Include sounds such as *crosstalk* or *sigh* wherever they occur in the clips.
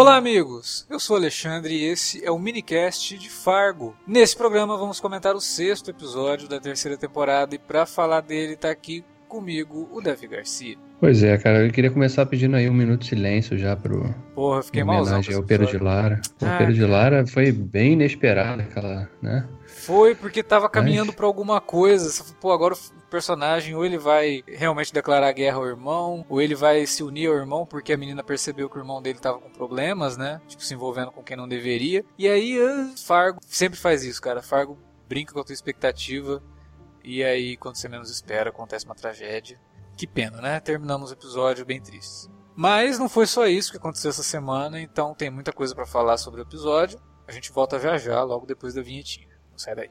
Olá, amigos! Eu sou Alexandre e esse é o minicast de Fargo. Nesse programa vamos comentar o sexto episódio da terceira temporada e para falar dele tá aqui comigo o Dev Garcia. Pois é, cara, eu queria começar pedindo aí um minuto de silêncio já pro. Porra, fiquei mal homenagem ao Pedro de Lara. Ah, o Pedro de Lara foi bem inesperado, aquela, né? Foi porque tava caminhando Mas... para alguma coisa. Pô, agora o personagem ou ele vai realmente declarar guerra ao irmão, ou ele vai se unir ao irmão porque a menina percebeu que o irmão dele tava com problemas, né? Tipo, se envolvendo com quem não deveria. E aí, ah, Fargo sempre faz isso, cara. Fargo brinca com a tua expectativa. E aí, quando você menos espera, acontece uma tragédia. Que pena, né? Terminamos o episódio bem tristes. Mas não foi só isso que aconteceu essa semana, então tem muita coisa para falar sobre o episódio. A gente volta a viajar logo depois da vinhetinha. Não sai daí.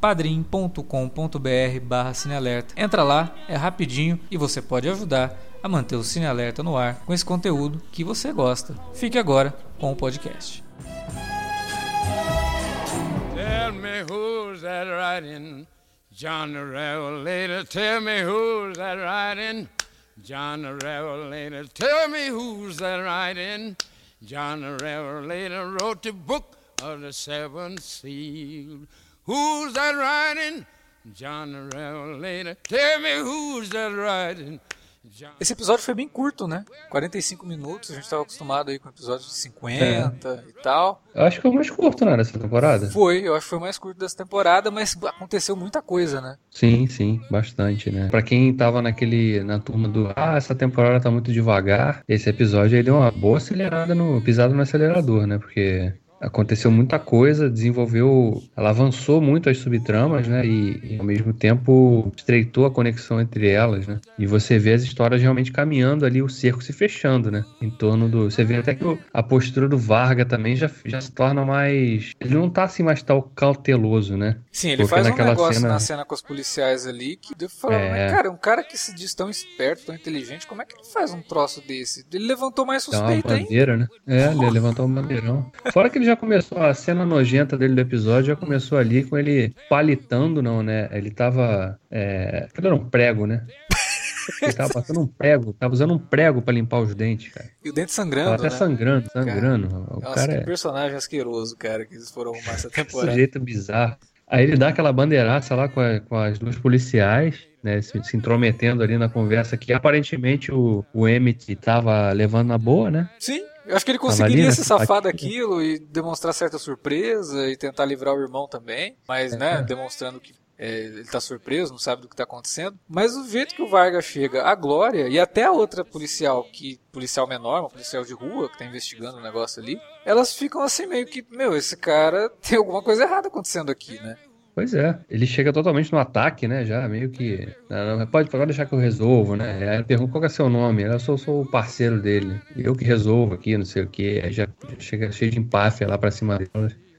padrim.com.br barra cinealerta. Entra lá, é rapidinho e você pode ajudar a manter o Cine Alerta no ar com esse conteúdo que você gosta. Fique agora com o podcast. Tell me who's that riding, John the Revelator. Tell me who's that riding, John the Revelator. Tell me who's that riding, John the Revelator wrote the book of the seven seals. Who's that riding? John the Revelator. Tell me who's that riding? Esse episódio foi bem curto, né? 45 minutos, a gente estava acostumado aí com episódios de 50 é. e tal. Eu acho que foi o mais curto, né, dessa temporada? Foi, eu acho que foi o mais curto dessa temporada, mas aconteceu muita coisa, né? Sim, sim, bastante, né? Pra quem tava naquele, na turma do, ah, essa temporada tá muito devagar, esse episódio aí deu uma boa acelerada no, pisada no acelerador, né? Porque aconteceu muita coisa, desenvolveu, ela avançou muito as subtramas, né? E, e, ao mesmo tempo estreitou a conexão entre elas, né? E você vê as histórias realmente caminhando ali, o cerco se fechando, né? Em torno do. Você vê até que a postura do Varga também já, já se torna mais. Ele não tá assim mais tão cauteloso, né? Sim, ele Porque faz um negócio cena... na cena com os policiais ali que eu falo, é... cara, um cara que se diz tão esperto, tão inteligente, como é que ele faz um troço desse? Ele levantou mais suspeita, hein? bandeira, né? É, ele levantou um bandeirão. Fora que ele já começou, a cena nojenta dele do episódio já começou ali com ele palitando, não, né? Ele tava. É... Cadê um prego, né? Ele tava passando um prego, tava usando um prego pra limpar os dentes, cara. E o dente sangrando. Tava até né? sangrando, sangrando. Cara, o nossa, cara que é... personagem asqueroso, cara, que eles foram arrumar essa *laughs* temporada. jeito bizarro. Aí ele dá aquela bandeiraça lá com, a, com as duas policiais, né, se, se, intrometendo ali na conversa que aparentemente o, o Emmett tava levando na boa, né? Sim. Eu acho que ele conseguiria ali, se safar daquilo e demonstrar certa surpresa e tentar livrar o irmão também, mas, é, né, demonstrando que é, ele tá surpreso, não sabe do que tá acontecendo. Mas o jeito que o Vargas chega, a Glória e até a outra policial, que policial menor, uma policial de rua que tá investigando o negócio ali, elas ficam assim meio que, meu, esse cara *laughs* tem alguma coisa errada acontecendo aqui, né? Pois é, ele chega totalmente no ataque, né? Já meio que. Pode, pode deixar que eu resolvo, né? Aí ele pergunta qual é seu nome. Eu sou, sou o parceiro dele. Eu que resolvo aqui, não sei o que. Aí já chega cheio de empáfia lá pra cima dele.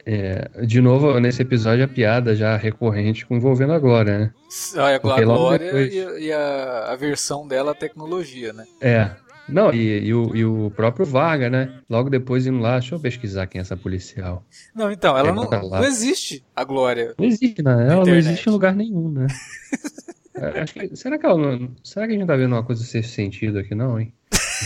É, de novo, nesse episódio, a piada já recorrente envolvendo a Glória, né? Ah, a Glória depois... e, a, a, versão dela à tecnologia, né? É, não, e, e, o, e o próprio Varga, né? Logo depois indo lá, deixa eu pesquisar quem é essa policial. Não, então, ela não, não existe, a Glória. Não existe, né? Ela não existe em lugar nenhum, né? *laughs* É, que, será, que ela não, será que a gente tá vendo uma coisa sem sentido aqui, não, hein?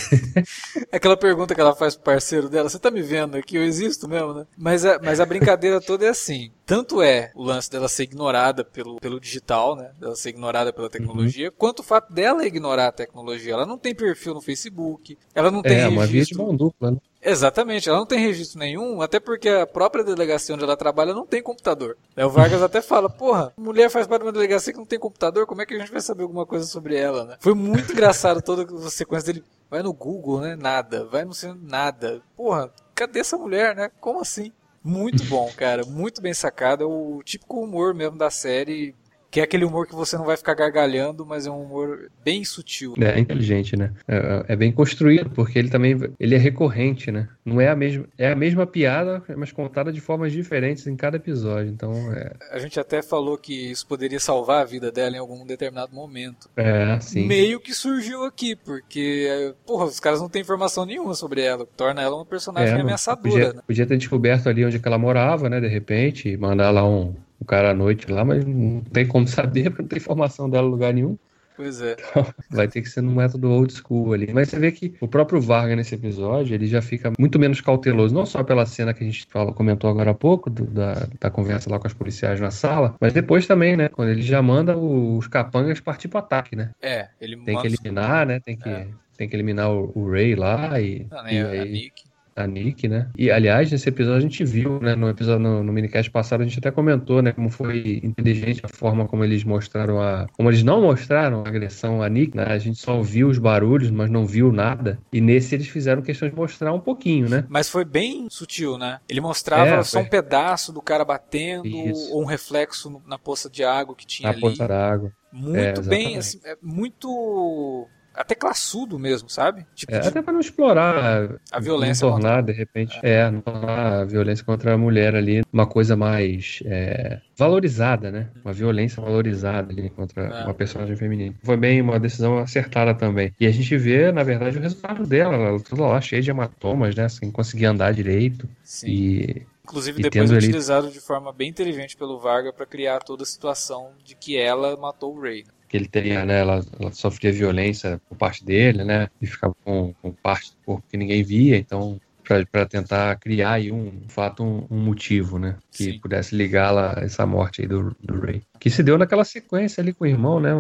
*laughs* Aquela pergunta que ela faz pro parceiro dela, você tá me vendo aqui? Eu existo mesmo, né? Mas a, mas a brincadeira toda é assim. Tanto é o lance dela ser ignorada pelo, pelo digital, né? Dela ser ignorada pela tecnologia, uhum. quanto o fato dela ignorar a tecnologia. Ela não tem perfil no Facebook, ela não tem. É, registro... uma via de mão dupla, né? Exatamente, ela não tem registro nenhum, até porque a própria delegacia onde ela trabalha não tem computador. o Vargas até fala, porra, mulher faz parte de uma delegacia que não tem computador, como é que a gente vai saber alguma coisa sobre ela, né? Foi muito engraçado toda a sequência dele. Vai no Google, né? Nada. Vai no nada. Porra, cadê essa mulher, né? Como assim? Muito bom, cara. Muito bem sacado. É o típico humor mesmo da série Que é aquele humor que você não vai ficar gargalhando, mas é um humor bem sutil. É, é inteligente, né? É, é, bem construído, porque ele também ele é recorrente, né? Não é a mesma, é a mesma piada, mas contada de formas diferentes em cada episódio. Então, é... A gente até falou que isso poderia salvar a vida dela em algum determinado momento. É, sim. Meio que surgiu aqui, porque, porra, os caras não têm informação nenhuma sobre ela, torna ela uma personagem é, ameaçadora, podia, né? Podia ter descoberto ali onde ela morava, né, de repente, mandar lá um, o cara à noite lá, mas não tem como saber, porque *laughs* não tem informação dela em lugar nenhum. Pois é. Então, vai ter que ser no método old school ali. Mas você vê que o próprio Vargas nesse episódio, ele já fica muito menos cauteloso, não só pela cena que a gente falou, comentou agora há pouco, do, da, da conversa lá com as policiais na sala, mas depois também, né? Quando ele já manda os capangas partir pro ataque, né? É, ele Tem que eliminar, né? Tem que, é. tem que eliminar o, o Ray lá e. Não, e aí... a Nick a Nick, né? E aliás, nesse episódio a gente viu, né? No episódio no, no minicast passado a gente até comentou, né? Como foi inteligente a forma como eles mostraram a, como eles não mostraram a agressão a Nick, né? A gente só viu os barulhos, mas não viu nada. E nesse eles fizeram questão de mostrar um pouquinho, né? Mas foi bem sutil, né? Ele mostrava é, só um pedaço do cara batendo Isso. ou um reflexo na poça de água que tinha na ali. Na poça d'água. Muito é, bem, assim, é muito até classudo mesmo, sabe? Tipo, é, de... Até para não explorar a violência. Não tornar, contra... de repente, é. é, não tornar a violência contra a mulher ali uma coisa mais é, valorizada, né? Uma violência valorizada ali contra é. uma personagem feminina. Foi bem uma decisão acertada também. E a gente vê, na verdade, o resultado dela. Ela toda lá cheia de hematomas, né? Sem conseguir andar direito. Sim. E Inclusive, depois utilizado de forma bem inteligente pelo Varga para criar toda a situação de que ela matou o Ray. Que ele teria, né, ela, ela, sofria violência por parte dele, né, e ficava com, com parte do corpo que ninguém via, então para tentar criar aí um, um fato, um, um, motivo, né, que Sim. pudesse ligá-la a essa morte aí do, do Ray. Que se deu naquela sequência ali com o irmão, né,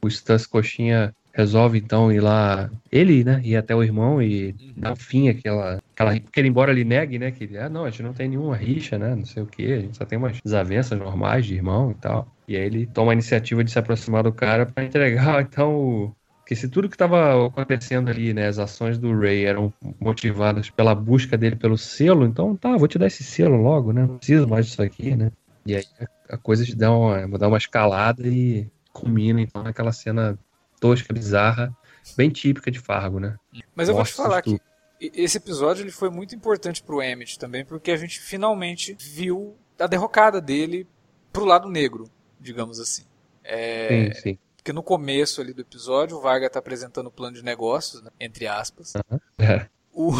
o Stas Coxinha resolve então ir lá, ele, né, ir até o irmão e uhum. dar fim àquela, aquela, porque ele embora ele negue, né, que ele, ah, não, a gente não tem nenhuma rixa, né, não sei o que, a gente só tem umas desavenças normais de irmão e tal. E aí ele toma a iniciativa de se aproximar do cara para entregar, *laughs* então, que se tudo que estava acontecendo ali, né, as ações do Ray eram motivadas pela busca dele pelo selo, então tá, vou te dar esse selo logo, né, não preciso mais disso aqui, né. E aí a coisa dá uma, dá uma escalada e culmina então naquela cena tosca, bizarra, bem típica de Fargo, né? Mas eu vou te falar que esse episódio ele foi muito importante pro Emmett também, porque a gente finalmente viu a derrocada dele pro lado negro, digamos assim. É... Sim, sim. Porque no começo ali do episódio, o Varga tá apresentando o plano de negócios, né? entre aspas. Uhum. É. O,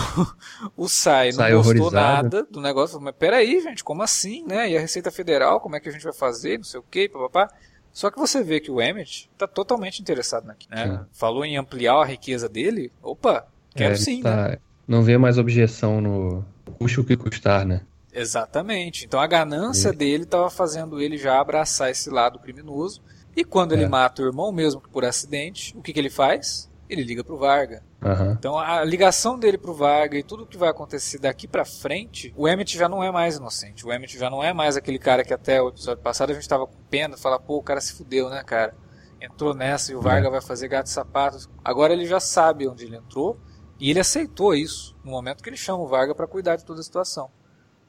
o Sai não Sai gostou nada do negócio. Mas peraí, gente, como assim, né? E a Receita Federal, como é que a gente vai fazer? Não sei o quê, papapá. Só que você vê que o Emmett está totalmente interessado naquilo. Né? Falou em ampliar a riqueza dele. Opa, quero é, sim. Tá... Né? Não vê mais objeção no custe o que custar, né? Exatamente. Então a ganância dele estava fazendo ele já abraçar esse lado criminoso. E quando é. ele mata o irmão mesmo por acidente, o que, que ele faz? Ele liga pro Varga. Uhum. Então a ligação dele pro Varga e tudo que vai acontecer daqui para frente, o Emmett já não é mais inocente. O Emmett já não é mais aquele cara que até o episódio passado a gente tava com pena, falar, pô, o cara se fudeu, né, cara? Entrou nessa e o Varga é. vai fazer gato e sapatos. Agora ele já sabe onde ele entrou e ele aceitou isso no momento que ele chama o Varga para cuidar de toda a situação.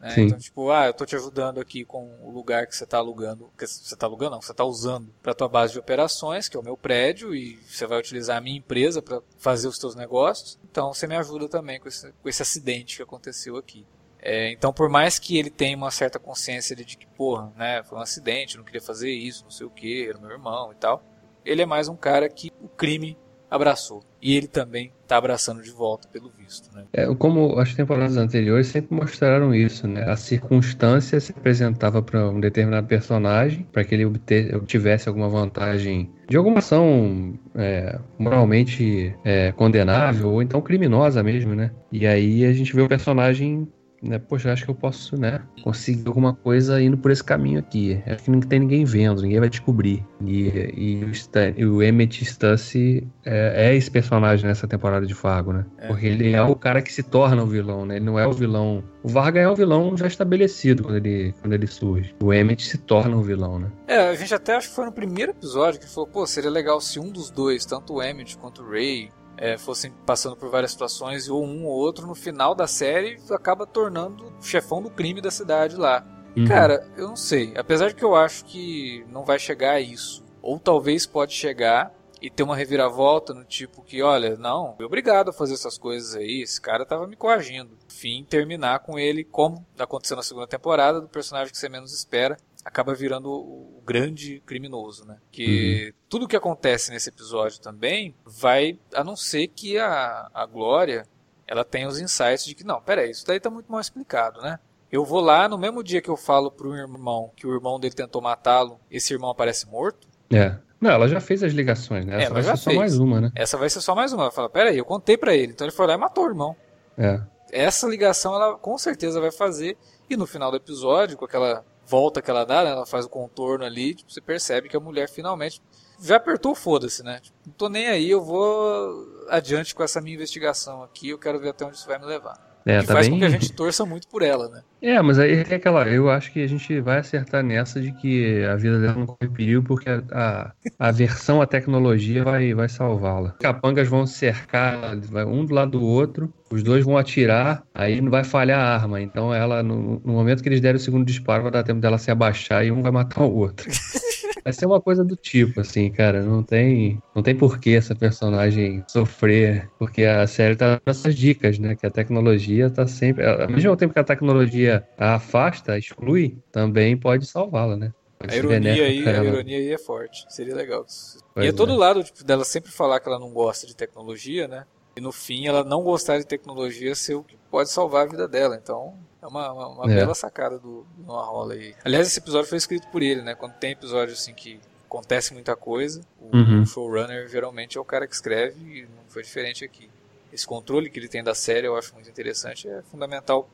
Né? Então, tipo, ah, eu tô te ajudando aqui com o lugar que você tá alugando, que você tá alugando, não, você tá usando para tua base de operações, que é o meu prédio, e você vai utilizar a minha empresa para fazer os teus negócios. Então, você me ajuda também com esse, com esse acidente que aconteceu aqui. É, então, por mais que ele tenha uma certa consciência de que, porra, né, foi um acidente, não queria fazer isso, não sei o que, era meu irmão e tal, ele é mais um cara que o crime abraçou. E ele também está abraçando de volta, pelo visto. Né? É, como as temporadas anteriores sempre mostraram isso, né? A circunstância se apresentava para um determinado personagem, para que ele obtivesse alguma vantagem de alguma ação é, moralmente é, condenável ou então criminosa mesmo, né? E aí a gente vê o personagem né, poxa, acho que eu posso, né, conseguir alguma coisa indo por esse caminho aqui. Acho que não tem ninguém vendo, ninguém vai descobrir. E, e, o, Stan, o Emmett Stussy é, é, esse personagem nessa temporada de Fargo, né? É. Porque ele é o cara que se torna o vilão, né? Ele não é o vilão. O Varga é o vilão já estabelecido quando ele, quando ele surge. O Emmett se torna o vilão, né? É, a gente até acho que foi no primeiro episódio que falou, pô, seria legal se um dos dois, tanto o Emmett quanto o Ray, é, fossem passando por várias situações, ou um ou outro, no final da série, acaba tornando o chefão do crime da cidade lá. Uhum. Cara, eu não sei. Apesar de que eu acho que não vai chegar a isso. Ou talvez pode chegar e ter uma reviravolta no tipo que, olha, não, obrigado a fazer essas coisas aí, esse cara tava me coagindo. Fim, terminar com ele, como aconteceu na segunda temporada, do personagem que você menos espera, acaba virando o grande criminoso, né? Que uhum. tudo que acontece nesse episódio também vai, a não ser que a, a Glória, ela tenha os insights de que, não, peraí, isso daí tá muito mal explicado, né? Eu vou lá, no mesmo dia que eu falo pro irmão que o irmão dele tentou matá-lo, esse irmão aparece morto. É. Não, ela já fez as ligações, né? Essa ela vai ser fez. só mais uma, né? Essa vai ser só mais uma. Ela fala, peraí, eu contei para ele. Então ele foi lá e matou o irmão. É. Essa ligação ela com certeza vai fazer. E no final do episódio, com aquela volta que ela dá, né? Ela faz o contorno ali, tipo, você percebe que a mulher finalmente já apertou foda-se, né? Tipo, não tô nem aí, eu vou adiante com essa minha investigação aqui, eu quero ver até onde isso vai me levar. É, que tá faz bem... com que a gente torça muito por ela, né? É, mas aí tem aquela. Eu acho que a gente vai acertar nessa de que a vida dela não corre perigo porque a, a, a versão à tecnologia vai, vai salvá-la. Capangas vão cercar um do lado do outro, os dois vão atirar, aí não vai falhar a arma. Então ela, no, no momento que eles derem o segundo disparo, vai dar tempo dela se abaixar e um vai matar o outro. *laughs* Vai ser uma coisa do tipo, assim, cara. Não tem, não tem por que essa personagem sofrer, porque a série tá dando essas dicas, né? Que a tecnologia tá sempre. Ao mesmo tempo que a tecnologia a afasta, exclui, também pode salvá-la, né? A ironia, aí, a ironia aí é forte. Seria legal. Pois e é todo lado tipo, dela sempre falar que ela não gosta de tecnologia, né? E no fim, ela não gostar de tecnologia ser o que pode salvar a vida dela. Então, é uma, uma, uma é. bela sacada do, do Noah aí. Aliás, esse episódio foi escrito por ele, né? Quando tem episódio assim que acontece muita coisa, o uhum. showrunner geralmente é o cara que escreve e não foi diferente aqui. Esse controle que ele tem da série eu acho muito interessante, é fundamental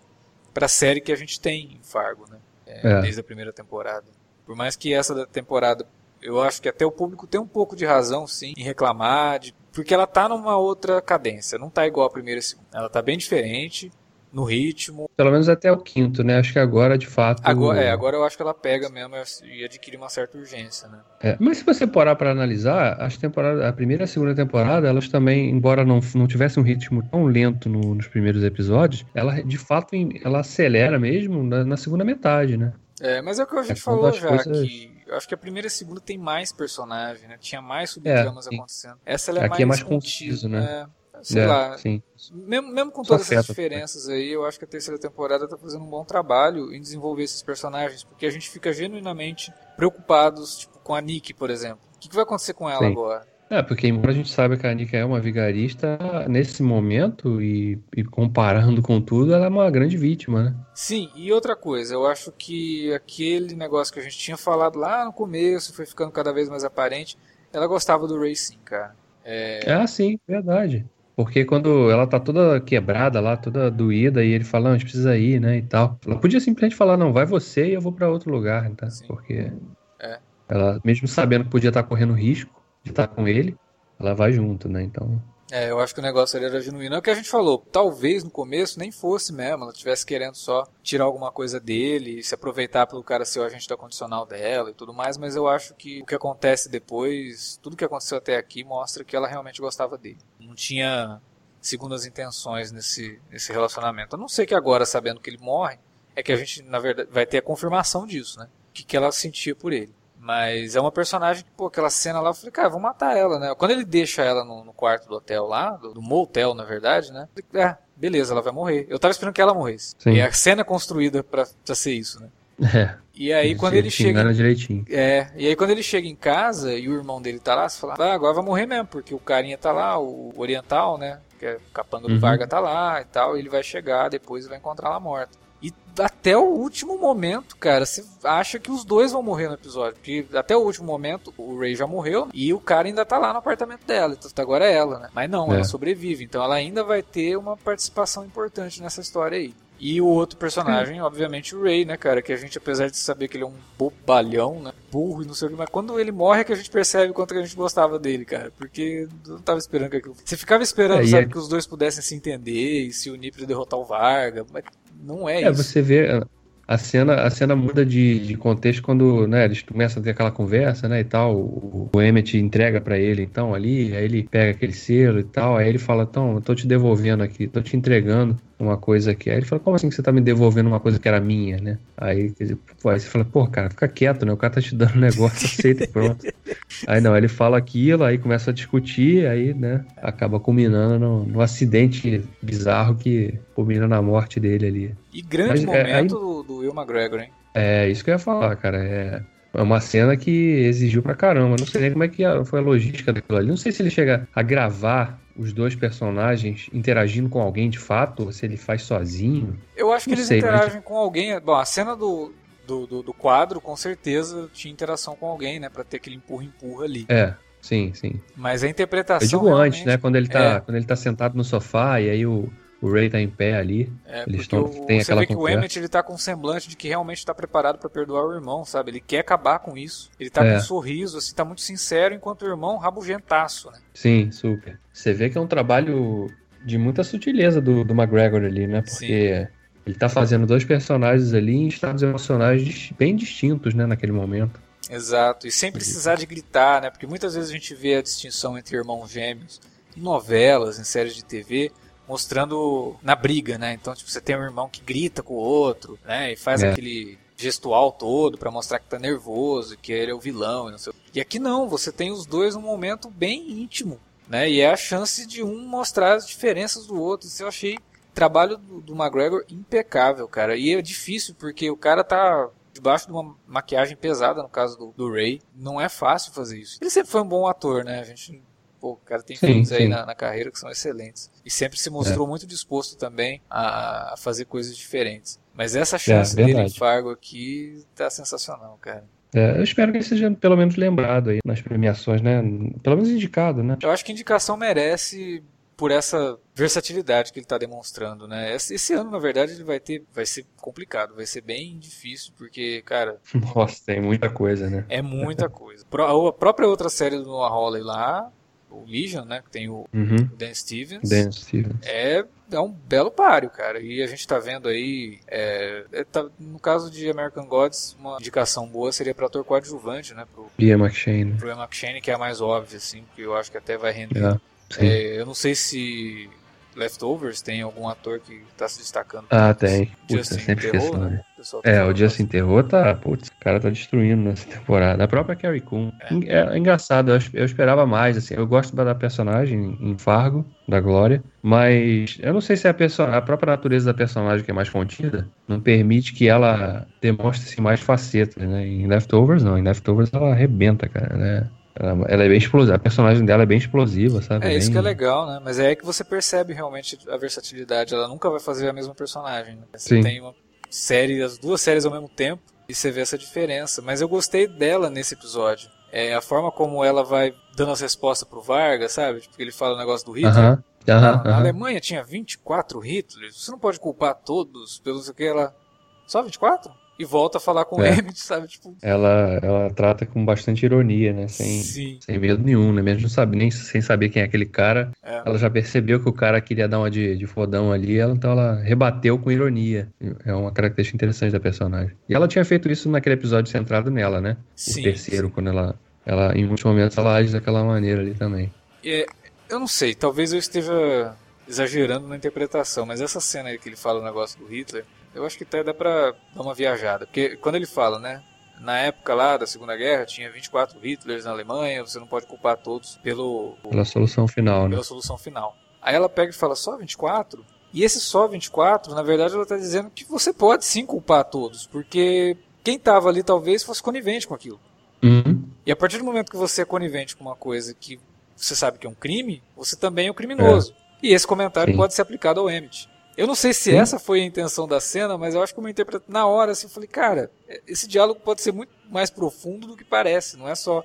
para a série que a gente tem em Fargo, né? É, é. Desde a primeira temporada. Por mais que essa temporada eu acho que até o público tem um pouco de razão, sim, em reclamar, de, porque ela tá numa outra cadência, não tá igual a primeira e segunda. Ela tá bem diferente no ritmo. Pelo menos até o quinto, né? Acho que agora, de fato. Agora, é, agora eu acho que ela pega mesmo e adquire uma certa urgência, né? É, mas se você parar para analisar, as temporadas, a primeira e a segunda temporada, elas também, embora não, não tivessem um ritmo tão lento no, nos primeiros episódios, ela de fato ela acelera mesmo na, na segunda metade, né? É, mas é o que a gente é falou já, coisas... que eu acho que a primeira e a segunda tem mais personagem, né? Tinha mais subtramas é, acontecendo. Essa ela é Aqui mais é mais conciso, né? Sei é, lá. Sim. Mesmo, mesmo com todas essas diferenças aí, eu acho que a terceira temporada tá fazendo um bom trabalho em desenvolver esses personagens, porque a gente fica genuinamente preocupados, tipo, com a Nick, por exemplo. O que, que vai acontecer com ela Sim. agora? É, porque embora a gente saiba que a Nika é uma vigarista, nesse momento, e, e, comparando com tudo, ela é uma grande vítima, né? Sim, e outra coisa, eu acho que aquele negócio que a gente tinha falado lá no começo, foi ficando cada vez mais aparente, ela gostava do sim, cara. É... Ah, sim, verdade. Porque quando ela tá toda quebrada lá, toda doída, e ele fala, não, a gente precisa ir, né, e tal. Ela podia simplesmente falar, não, vai você e eu vou para outro lugar, tá? Sim. Porque é. ela, mesmo sabendo que podia estar tá correndo risco de estar tá com ele, ela vai junto, né, então... É, eu acho que o negócio ali era genuíno. É o que a gente falou. Talvez no começo nem fosse mesmo. Ela estivesse querendo só tirar alguma coisa dele, se aproveitar pelo cara ser o agente da condicional dela e tudo mais. Mas eu acho que o que acontece depois, tudo que aconteceu até aqui, mostra que ela realmente gostava dele. Não tinha segundas intenções nesse, nesse relacionamento. A não ser que agora, sabendo que ele morre, é que a gente, na verdade, vai ter a confirmação disso, né? O que, que ela sentia por ele. Mas é uma personagem que, pô, aquela cena lá, eu falei, cara, vou matar ela, né? Quando ele deixa ela no, no quarto do hotel lá, do, do, motel, na verdade, né? Eu falei, ah, beleza, ela vai morrer. Eu tava esperando que ela morresse. Sim. E a cena é construída pra, pra ser isso, né? *laughs* É. E aí quando ele chega. Direitinho. É. E aí quando ele chega em casa e o irmão dele tá lá, você fala, ah, agora vai morrer mesmo, porque o carinha tá lá, o oriental, né? Que é o capanga do uhum. Varga tá lá e tal, e ele vai chegar depois e vai encontrar ela morta. Até o último momento, cara, você acha que os dois vão morrer no episódio. Porque até o último momento, o Ray já morreu e o cara ainda tá lá no apartamento dela. Então agora é ela, né? Mas não, é. ela sobrevive. Então ela ainda vai ter uma participação importante nessa história aí. E o outro personagem, obviamente, o Ray, né, cara? Que a gente, apesar de saber que ele é um bobalhão, né? Burro e não sei o que, mas quando ele morre é que a gente percebe quanto que a gente gostava dele, cara. Porque não tava esperando que aquilo. Você ficava esperando, é, sabe, é... que os dois pudessem se entender e se unir pra derrotar o Varga. Mas não é, é isso. Você vê. A cena, a cena muda de, de contexto quando né, eles começam a ter aquela conversa, né, e tal. O, o Emmett entrega para ele, então, ali, aí ele pega aquele selo e tal, aí ele fala, então, eu tô te devolvendo aqui, tô te entregando uma coisa aqui. Aí ele fala, como assim que você tá me devolvendo uma coisa que era minha, né? Aí, quer dizer, pô, aí você fala, pô, cara, fica quieto, né? O cara tá te dando um negócio, *laughs* aceita e pronto. Aí não, ele fala aquilo, aí começa a discutir, aí, né, acaba culminando no, no acidente bizarro que culmina na morte dele ali. E grande Mas, momento é, aí... do, Will McGregor, hein? É, isso que eu ia falar, cara. É, é uma cena que exigiu pra caramba. Não sei nem como é que foi a logística daquilo ali. Não sei se ele chega a gravar os dois personagens interagindo com alguém de fato, ou se ele faz sozinho. Eu acho que eles sei, interagem mas... com alguém. Bom, a cena do, do, do, do, quadro, com certeza, tinha interação com alguém, né? Pra ter aquele empurra-empurra ali. É. Sim, sim. Mas a interpretação. Eu digo antes, né? Quando ele, tá, é... quando ele tá sentado no sofá e aí o, o Ray tá em pé ali. É, eles estão tem você aquela vê que o Emmett ele tá com um semblante de que realmente tá preparado para perdoar o irmão, sabe? Ele quer acabar com isso. Ele tá é. com um sorriso, assim, tá muito sincero, enquanto o irmão rabugentaço, né? Sim, super. Você vê que é um trabalho de muita sutileza do, do McGregor ali, né? Porque Sim. ele tá fazendo dois personagens ali em estados emocionais bem distintos, né, naquele momento. Exato, e sem precisar de gritar, né? Porque muitas vezes a gente vê a distinção entre irmãos gêmeos em novelas, em séries de TV, mostrando na briga, né? Então, tipo, você tem um irmão que grita com o outro, né? E faz é. aquele gestual todo para mostrar que tá nervoso, que ele é o vilão e não sei. E aqui não, você tem os dois num momento bem íntimo, né? E é a chance de um mostrar as diferenças do outro. Isso eu achei trabalho do, do McGregor impecável, cara. E é difícil porque o cara tá debaixo de uma maquiagem pesada, no caso do, do Ray. Não é fácil fazer isso. Ele sempre foi um bom ator, né? A gente Pô, o cara tem sim, filmes aí na, na, carreira que são excelentes. E sempre se mostrou é. muito disposto também a, a, fazer coisas diferentes. Mas essa é, chance é, dele em Fargo aqui tá sensacional, cara. É, eu espero que ele seja pelo menos lembrado aí nas premiações, né? Pelo menos indicado, né? Eu acho que indicação merece por essa versatilidade que ele está demonstrando, né? Esse ano, na verdade, ele vai ter, vai ser complicado, vai ser bem difícil, porque, cara. *laughs* Nossa, tem muita coisa, né? É muita coisa. A própria outra série do Noah Hawley lá o Legion, né? Que tem o, uhum. Dan Stevens. Dan Stevens. É, é um belo páreo, cara. E a gente tá vendo aí. É, é, tá, no caso de American Gods, uma indicação boa seria para ator coadjuvante, né? Pro Ian McShane. Pro Ian McShane, que é a mais óbvia, assim, que eu acho que até vai render. É, eu não sei se Leftovers tem algum ator que tá se destacando. Ah, tem. Putz, é sempre terror, questão, Tá é, o Justin Terror tá. Putz, o cara tá destruindo nessa temporada. A própria Carrie Coon. É, é, é engraçado, eu, eu, esperava mais, assim. Eu gosto da personagem em Fargo, da Glória, mas eu não sei se é a, a própria natureza da personagem que é mais contida não permite que ela demonstre assim, mais facetas, né? Em Leftovers, não. Em Leftovers ela arrebenta, cara, né? Ela, ela, é bem explosiva, a personagem dela é bem explosiva, sabe? É, bem... isso que é legal, né? Mas é aí que você percebe realmente a versatilidade. Ela nunca vai fazer a mesma personagem. Né? Você Sim. tem uma série, as duas séries ao mesmo tempo, e você vê essa diferença. Mas eu gostei dela nesse episódio. É a forma como ela vai dando as respostas pro Vargas, sabe? Tipo, ele fala o negócio do Hitler. Uh -huh. Uh -huh. Na Alemanha tinha 24 Hitlers. Você não pode culpar todos pelo que ela. Só 24? E volta a falar com é. o Emmett, *laughs* sabe? Tipo... Ela, ela trata com bastante ironia, né? Sem, sem medo nenhum, né? Mesmo sabe, nem sem saber quem é aquele cara, é. ela já percebeu que o cara queria dar uma de, de fodão ali, ela, então ela rebateu com ironia. É uma característica interessante da personagem. E ela tinha feito isso naquele episódio centrado nela, né? Sim, o terceiro, sim. quando ela, ela, em muitos momentos, ela age daquela maneira ali também. É, eu não sei, talvez eu esteja exagerando na interpretação, mas essa cena aí que ele fala o negócio do Hitler, eu acho que até dá pra dar uma viajada. Porque quando ele fala, né? Na época lá da Segunda Guerra, tinha 24 Hitlers na Alemanha, você não pode culpar todos pelo... Pela solução final, né? Pela solução final. Aí ela pega e fala, só 24? E esse só 24, na verdade, ela está dizendo que você pode sim culpar todos, porque quem estava ali talvez fosse conivente com aquilo. Uhum. E a partir do momento que você é conivente com uma coisa que você sabe que é um crime, você também é um criminoso. É. E esse comentário sim. pode ser aplicado ao Emmett. Eu não sei se Sim. essa foi a intenção da cena, mas eu acho que eu me interpreto na hora assim, eu falei, cara, esse diálogo pode ser muito mais profundo do que parece, não é só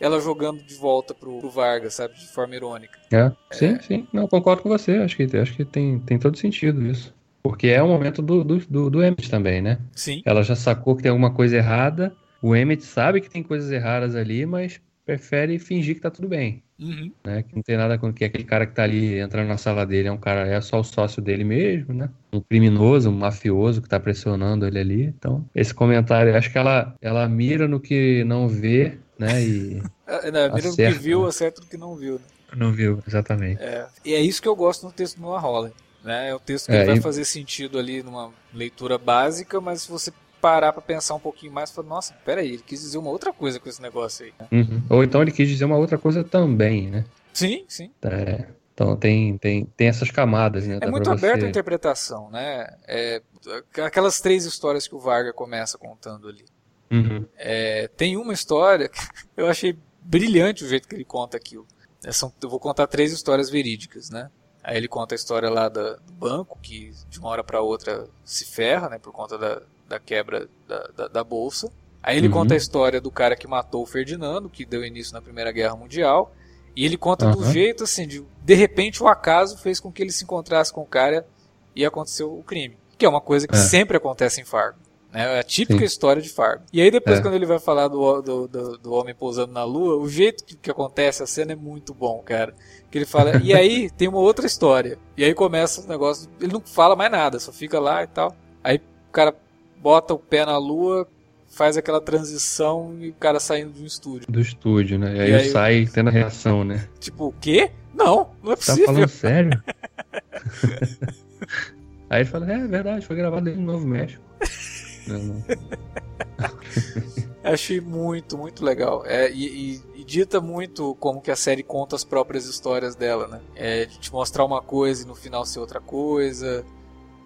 ela jogando de volta pro, pro Vargas, sabe, de forma irônica. É, sim, é... sim, não, concordo com você, acho que, acho que tem, tem todo sentido isso. Porque é o momento do, do, do, do Emmett também, né? Sim. Ela já sacou que tem alguma coisa errada, o Emmett sabe que tem coisas erradas ali, mas prefere fingir que tá tudo bem. Uhum. Né? Que não tem nada com que aquele cara que tá ali entrando na sala dele é um cara, é só o sócio dele mesmo, né? Um criminoso, um mafioso que tá pressionando ele ali. Então, esse comentário, acho que ela, ela mira no que não vê, né? E. *laughs* É, não, mira no que viu, né? acerta no que não viu, né? Não viu, exatamente. É. E é isso que eu gosto no texto do Noah Hawley. Né? É o texto que é, vai e... fazer sentido ali numa leitura básica, mas se você parar para pensar um pouquinho mais, falar, nossa, peraí, ele quis dizer uma outra coisa com esse negócio aí. Uhum. Ou então ele quis dizer uma outra coisa também, né? Sim, sim. É. Então tem, tem, tem essas camadas, né? É muito aberto a interpretação, né? É, aquelas três histórias que o Varga começa contando ali. Uhum. É, tem uma história que *laughs* eu achei brilhante o jeito que ele conta aquilo. É, são, eu vou contar três histórias verídicas, né? Aí ele conta a história lá do banco, que de uma hora para outra se ferra, né? Por conta da, da quebra da, da, da bolsa. Aí ele uhum. conta a história do cara que matou o Ferdinando, que deu início na Primeira Guerra Mundial. E ele conta uhum. do jeito assim, de, de repente o acaso fez com que ele se encontrasse com o cara e aconteceu o crime. Que é uma coisa que é. sempre acontece em Fargo. Né? É a típica Sim. história de Fargo. E aí depois, é. quando ele vai falar do, do, do, do, homem pousando na lua, o jeito que, que, acontece a cena é muito bom, cara. Que ele fala, e aí *laughs* tem uma outra história. E aí começa o negócio, ele não fala mais nada, só fica lá e tal. Aí o cara bota o pé na lua, faz aquela transição e o cara saindo de um estúdio. Do estúdio, né? E aí, e aí sai tendo a reação, né? Tipo, o quê? Não, não é possível. Tá falando sério? *laughs* aí ele fala, é, é verdade, foi gravado em Novo México. não, não. *laughs* Achei muito, muito legal. É, e, e, e, dita muito como que a série conta as próprias histórias dela, né? É, de te mostrar uma coisa e no final ser outra coisa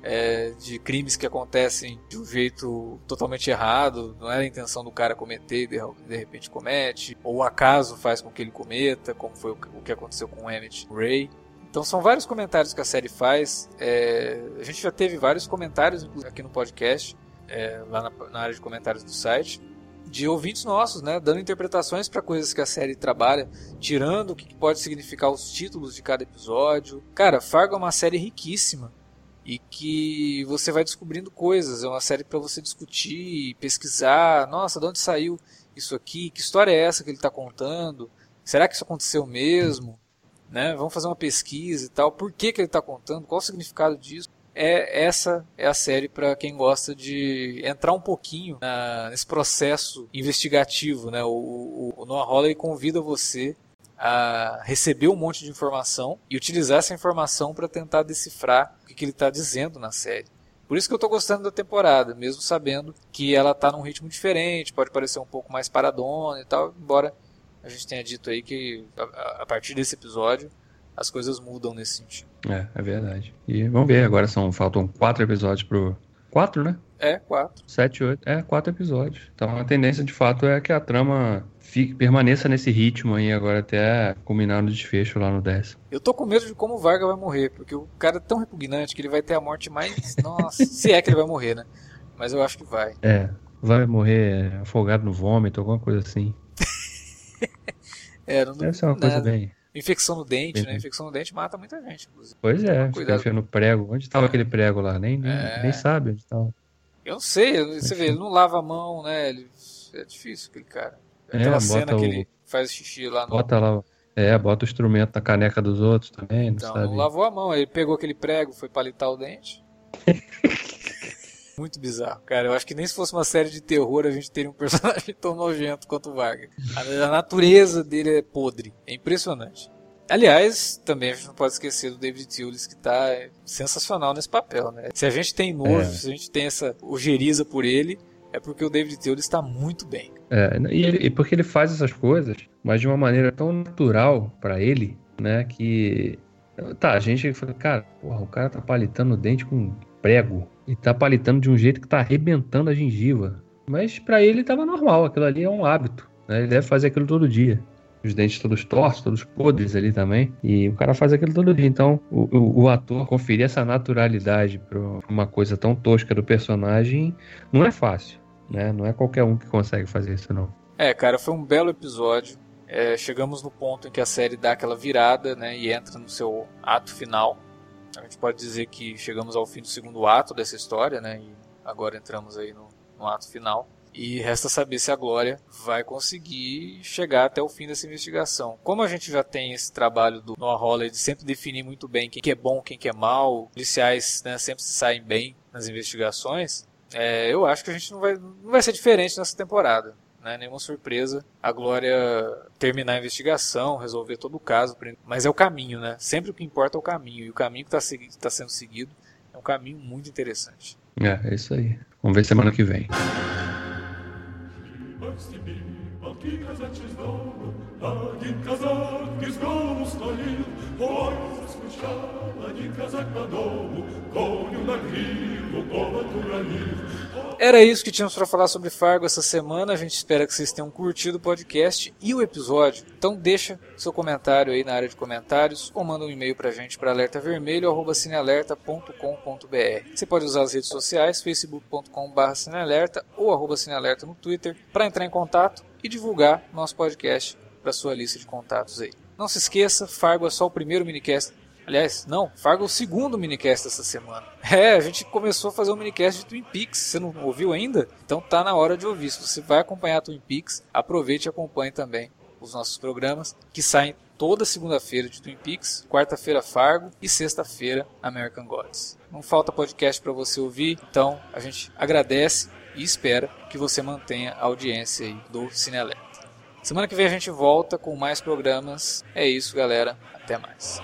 é, de crimes que acontecem de um jeito totalmente errado, não era a intenção do cara cometer e de, repente comete, ou o acaso faz com que ele cometa, como foi o, que aconteceu com Emmett Ray. Então são vários comentários que a série faz. É, a gente já teve vários comentários aqui no podcast, é, lá na, na, área de comentários do site, de ouvintes nossos, né, dando interpretações para coisas que a série trabalha, tirando o que pode significar os títulos de cada episódio. Cara, Fargo é uma série riquíssima e que você vai descobrindo coisas. É uma série para você discutir, pesquisar. Nossa, de onde saiu isso aqui? Que história é essa que ele está contando? Será que isso aconteceu mesmo? Né? Vamos fazer uma pesquisa e tal. Por que, que ele está contando? Qual o significado disso? É essa é a série para quem gosta de entrar um pouquinho na, nesse processo investigativo, né? O, o, o Noah Hawley convida você a receber um monte de informação e utilizar essa informação para tentar decifrar o que, que ele está dizendo na série. Por isso que eu estou gostando da temporada, mesmo sabendo que ela está num ritmo diferente, pode parecer um pouco mais paradona e tal, embora a gente tenha dito aí que a, a partir desse episódio as coisas mudam nesse sentido. É, é verdade. E vamos ver, agora são faltam quatro episódios pro quatro, né? É, quatro. Sete, oito, é quatro episódios. Então a tendência de fato é que a trama fique, permaneça nesse ritmo aí agora até culminar no desfecho lá no décimo. Eu tô com medo de como o Varga vai morrer, porque o cara é tão repugnante que ele vai ter a morte mais. *laughs* Nossa, se é que ele vai morrer, né? Mas eu acho que vai. É, vai morrer afogado no vômito, alguma coisa assim. *laughs* é, não Deve ser uma nada. coisa bem. Infecção no dente, né? Infecção no dente mata muita gente, inclusive. Pois é, fica no prego. Onde estava aquele prego lá? Nem, nem, é... nem sabe onde estava. Eu não sei, você vê, ele não lava a mão, né? Ele... É difícil aquele cara. É, Aquela cena o... que ele faz xixi lá no. Bota lá. É, bota o instrumento na caneca dos outros também, não então, sabe? não lavou a mão, ele pegou aquele prego, foi palitar o dente. *laughs* Muito bizarro, cara. Eu acho que nem se fosse uma série de terror a gente teria um *laughs* personagem tão nojento quanto o Vargas. A, natureza dele é podre, é impressionante. Aliás, também a gente não pode esquecer do David Tillis, que está sensacional nesse papel, né? Se a gente tem nojo, é. se a gente tem essa ojeriza por ele, é porque o David Teulis está muito bem. É, e, ele, e porque ele faz essas coisas, mas de uma maneira tão natural para ele, né, que tá, a gente fala, cara, porra, o cara tá palitando o dente com prego e tá palitando de um jeito que tá arrebentando a gengiva. Mas para ele tava normal, aquilo ali é um hábito, né? Ele deve fazer aquilo todo dia os dentes todos tortos, todos podres ali também. E o cara faz aquilo todo dia. Então, o, o, o ator conferir essa naturalidade para uma coisa tão tosca do personagem não é fácil, né? Não é qualquer um que consegue fazer isso, não. É, cara, foi um belo episódio. É, chegamos no ponto em que a série dá aquela virada, né? E entra no seu ato final. A gente pode dizer que chegamos ao fim do segundo ato dessa história, né? E agora entramos aí no, no ato final. E resta saber se a Glória vai conseguir chegar até o fim dessa investigação. Como a gente já tem esse trabalho do Noah Hawley de sempre definir muito bem quem que é bom, quem que é mal, policiais né, sempre se saem bem nas investigações, é, eu acho que a gente não vai, não vai ser diferente nessa temporada. Né? Nenhuma surpresa a Glória terminar a investigação, resolver todo o caso. Mas é o caminho, né? Sempre o que importa é o caminho. E o caminho que está tá sendo seguido é um caminho muito interessante. É, é isso aí. Vamos ver semana que vem. Один казак из дому стоит, ой, смущала, один казак по дому, коню на гриву, повод уронил. Era isso que tínhamos para falar sobre Fargo essa semana. A gente espera que vocês tenham curtido o podcast e o episódio. Então deixa seu comentário aí na área de comentários ou manda um e-mail para a gente para alertavermelho@cinealerta.com.br. Você pode usar as redes sociais facebook.com/cinealerta ou arroba cinealerta no Twitter para entrar em contato e divulgar nosso podcast para sua lista de contatos aí. Não se esqueça, Fargo é só o primeiro minicast Aliás, não, Fargo é o segundo minicast dessa semana. *laughs* É, a gente começou a fazer um minicast de Twin Peaks. Você não ouviu ainda? Então tá na hora de ouvir. Se você vai acompanhar Twin Peaks, aproveite e acompanhe também os nossos programas que saem toda segunda-feira de Twin Peaks, quarta-feira Fargo e sexta-feira American Gods. Não falta podcast para você ouvir, então a gente agradece e espera que você mantenha a audiência aí do Cinealerta. Semana que vem a gente volta com mais programas. É isso, galera. Até mais.